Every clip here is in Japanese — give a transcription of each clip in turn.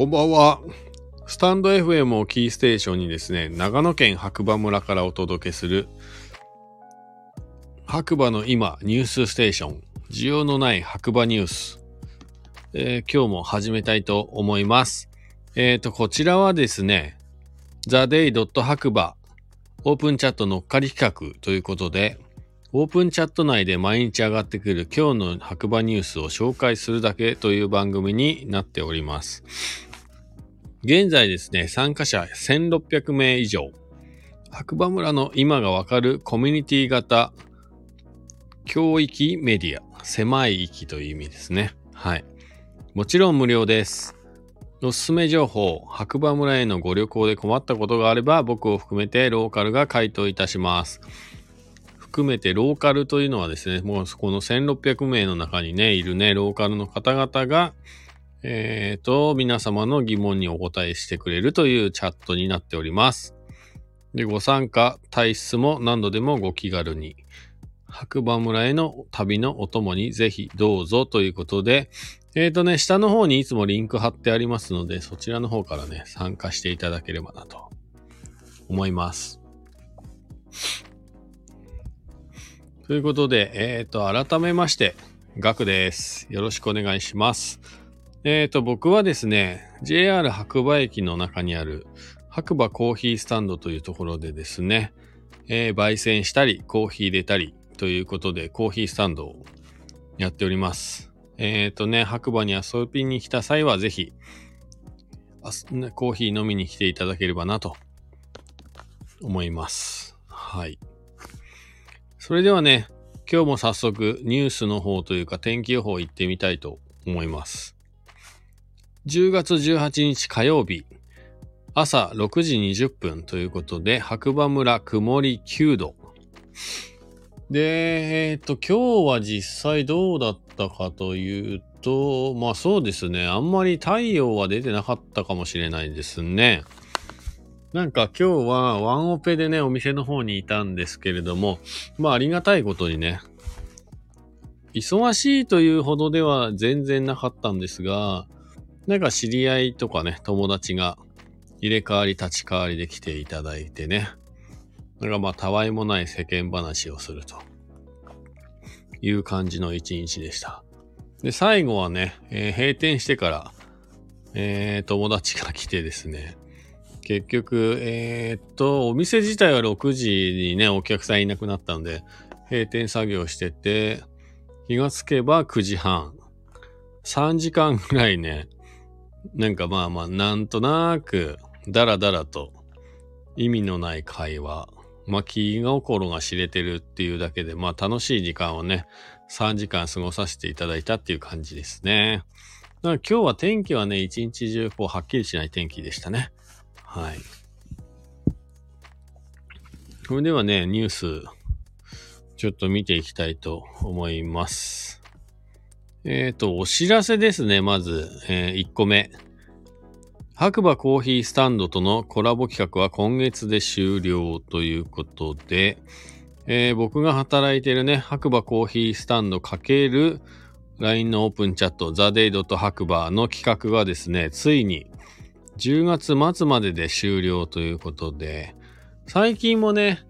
こんばんは。スタンド FM をキーステーションにですね、長野県白馬村からお届けする、白馬の今ニュースステーション、需要のない白馬ニュース、えー、今日も始めたいと思います。えっ、ー、と、こちらはですね、theday. 白馬オープンチャット乗っかり企画ということで、オープンチャット内で毎日上がってくる今日の白馬ニュースを紹介するだけという番組になっております。現在ですね、参加者1600名以上。白馬村の今がわかるコミュニティ型教域メディア。狭い域という意味ですね。はい。もちろん無料です。おすすめ情報、白馬村へのご旅行で困ったことがあれば僕を含めてローカルが回答いたします。含めてローカルというのはですね、もうそこの1600名の中にね、いるね、ローカルの方々が、えっ、ー、と、皆様の疑問にお答えしてくれるというチャットになっております。で、ご参加、体質も何度でもご気軽に。白馬村への旅のお供にぜひどうぞということで、えっ、ー、とね、下の方にいつもリンク貼ってありますので、そちらの方からね、参加していただければなと思います。ということで、えっ、ー、と、改めまして、ガクです。よろしくお願いします。えっ、ー、と、僕はですね、JR 白馬駅の中にある白馬コーヒースタンドというところでですね、えー、焙煎したり、コーヒー入れたりということで、コーヒースタンドをやっております。えっ、ー、とね、白馬に遊びに来た際は、ぜひ、コーヒー飲みに来ていただければなと思います。はい。それではね、今日も早速ニュースの方というか天気予報行ってみたいと思います。10月18日火曜日、朝6時20分ということで、白馬村曇り9度。で、えっ、と、今日は実際どうだったかというと、まあそうですね、あんまり太陽は出てなかったかもしれないですね。なんか今日はワンオペでね、お店の方にいたんですけれども、まあありがたいことにね、忙しいというほどでは全然なかったんですが、なんか知り合いとかね、友達が入れ替わり立ち替わりで来ていただいてね、なんかまあたわいもない世間話をするという感じの一日でした。で、最後はね、えー、閉店してから、えー、友達が来てですね、結局、えー、っと、お店自体は6時にね、お客さんいなくなったので、閉店作業してて、気がつけば9時半。3時間ぐらいね、なんかまあまあ、なんとなく、だらだらと、意味のない会話。まあ、気心が知れてるっていうだけで、まあ、楽しい時間をね、3時間過ごさせていただいたっていう感じですね。だから今日は天気はね、一日中こう、はっきりしない天気でしたね。はい。それではね、ニュース、ちょっと見ていきたいと思います。えっ、ー、と、お知らせですね、まず、えー、1個目。白馬コーヒースタンドとのコラボ企画は今月で終了ということで、えー、僕が働いているね、白馬コーヒースタンド×る LINE のオープンチャット、ザ・デイドと白馬の企画がですね、ついに10月末までで終了ということで、最近もね、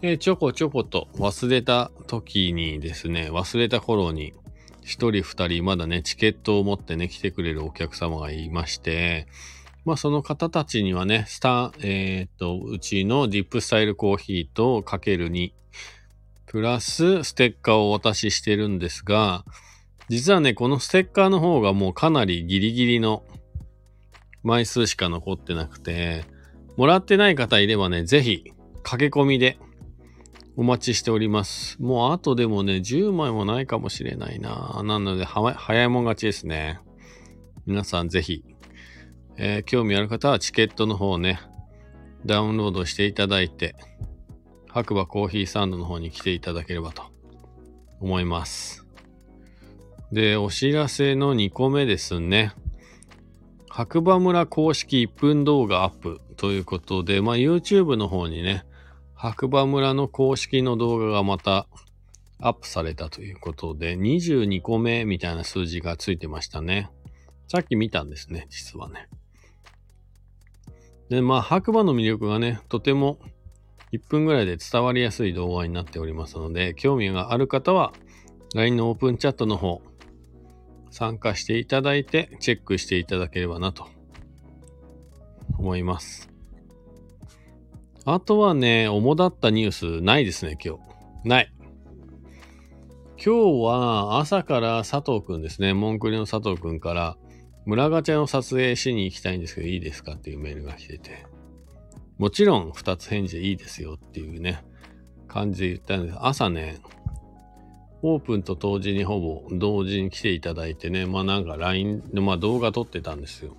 えちょこちょこと忘れた時にですね、忘れた頃に、一人二人まだね、チケットを持ってね、来てくれるお客様がいまして、まあその方たちにはね、スター、えー、っと、うちのディップスタイルコーヒーとかける2、プラスステッカーをお渡ししてるんですが、実はね、このステッカーの方がもうかなりギリギリの枚数しか残ってなくて、もらってない方いればね、ぜひ、駆け込みでお待ちしております。もうあとでもね、10枚もないかもしれないな。なので、早いもん勝ちですね。皆さんぜひ、えー、興味ある方はチケットの方ね、ダウンロードしていただいて、白馬コーヒーサンドの方に来ていただければと思います。で、お知らせの2個目ですね。白馬村公式1分動画アップということで、まあ、YouTube の方にね、白馬村の公式の動画がまたアップされたということで、22個目みたいな数字がついてましたね。さっき見たんですね、実はね。で、まあ、白馬の魅力がね、とても1分ぐらいで伝わりやすい動画になっておりますので、興味がある方は、LINE のオープンチャットの方、参加していただいて、チェックしていただければなと思います。あとはね、主だったニュースないですね、今日。ない。今日は朝から佐藤くんですね、モンクリの佐藤くんから、村ガチャの撮影しに行きたいんですけどいいですかっていうメールが来てて、もちろん2つ返事でいいですよっていうね、感じで言ったんです。朝ね、オープンと同時にほぼ同時に来ていただいてね、まあなんか LINE で、まあ動画撮ってたんですよ。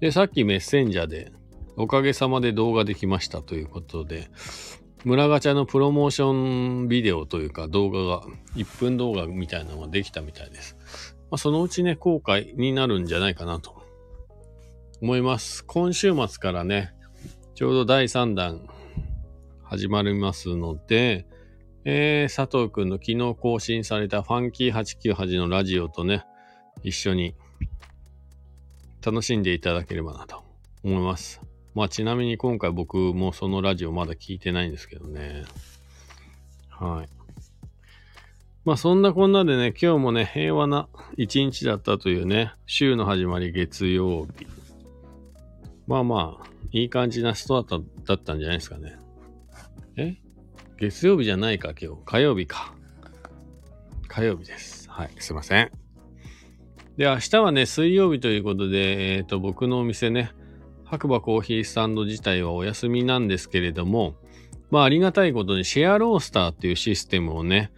で、さっきメッセンジャーで、おかげさまで動画できましたということで、村ガチャのプロモーションビデオというか動画が、1分動画みたいなのができたみたいです。まあ、そのうちね、公開になるんじゃないかなと思います。今週末からね、ちょうど第3弾始まりますので、えー、佐藤くんの昨日更新されたファンキー898のラジオとね、一緒に楽しんでいただければなと思います。まあちなみに今回僕もそのラジオまだ聞いてないんですけどね。はい。まあそんなこんなでね、今日もね、平和な一日だったというね、週の始まり月曜日。まあまあ、いい感じなストートだったんじゃないですかね。え？月曜日じゃないか、今日。火曜日か。火曜日です。はい、すいません。で、明日はね、水曜日ということで、えっ、ー、と、僕のお店ね、白馬コーヒースタンド自体はお休みなんですけれども、まあありがたいことにシェアロースターっていうシステムをね、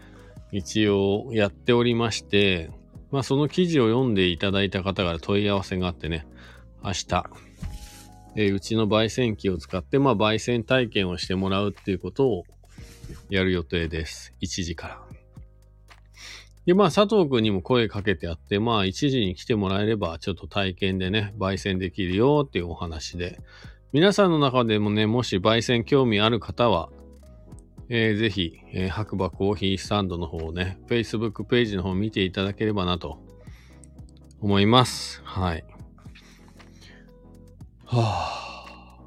一応やっておりまして、まあその記事を読んでいただいた方から問い合わせがあってね、明日、え、うちの焙煎機を使って、まあ焙煎体験をしてもらうっていうことをやる予定です。1時から。で、まあ佐藤くんにも声かけてあって、まあ1時に来てもらえればちょっと体験でね、焙煎できるよっていうお話で、皆さんの中でもね、もし焙煎興味ある方は、えー、ぜひ、えー、白馬コーヒースタンドの方をね、Facebook ページの方を見ていただければなと思います。はい。はあ、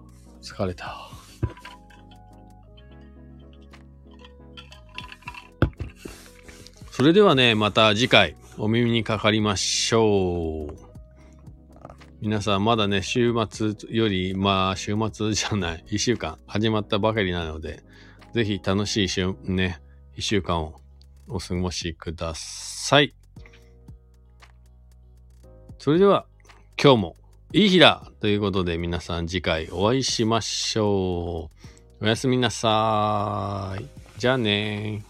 疲れた。それではね、また次回お耳にかかりましょう。皆さんまだね、週末より、まあ週末じゃない、一週間始まったばかりなので、ぜひ楽しい週、ね、一週間をお過ごしください。それでは、今日もいい日だということで皆さん次回お会いしましょう。おやすみなさーい。じゃあね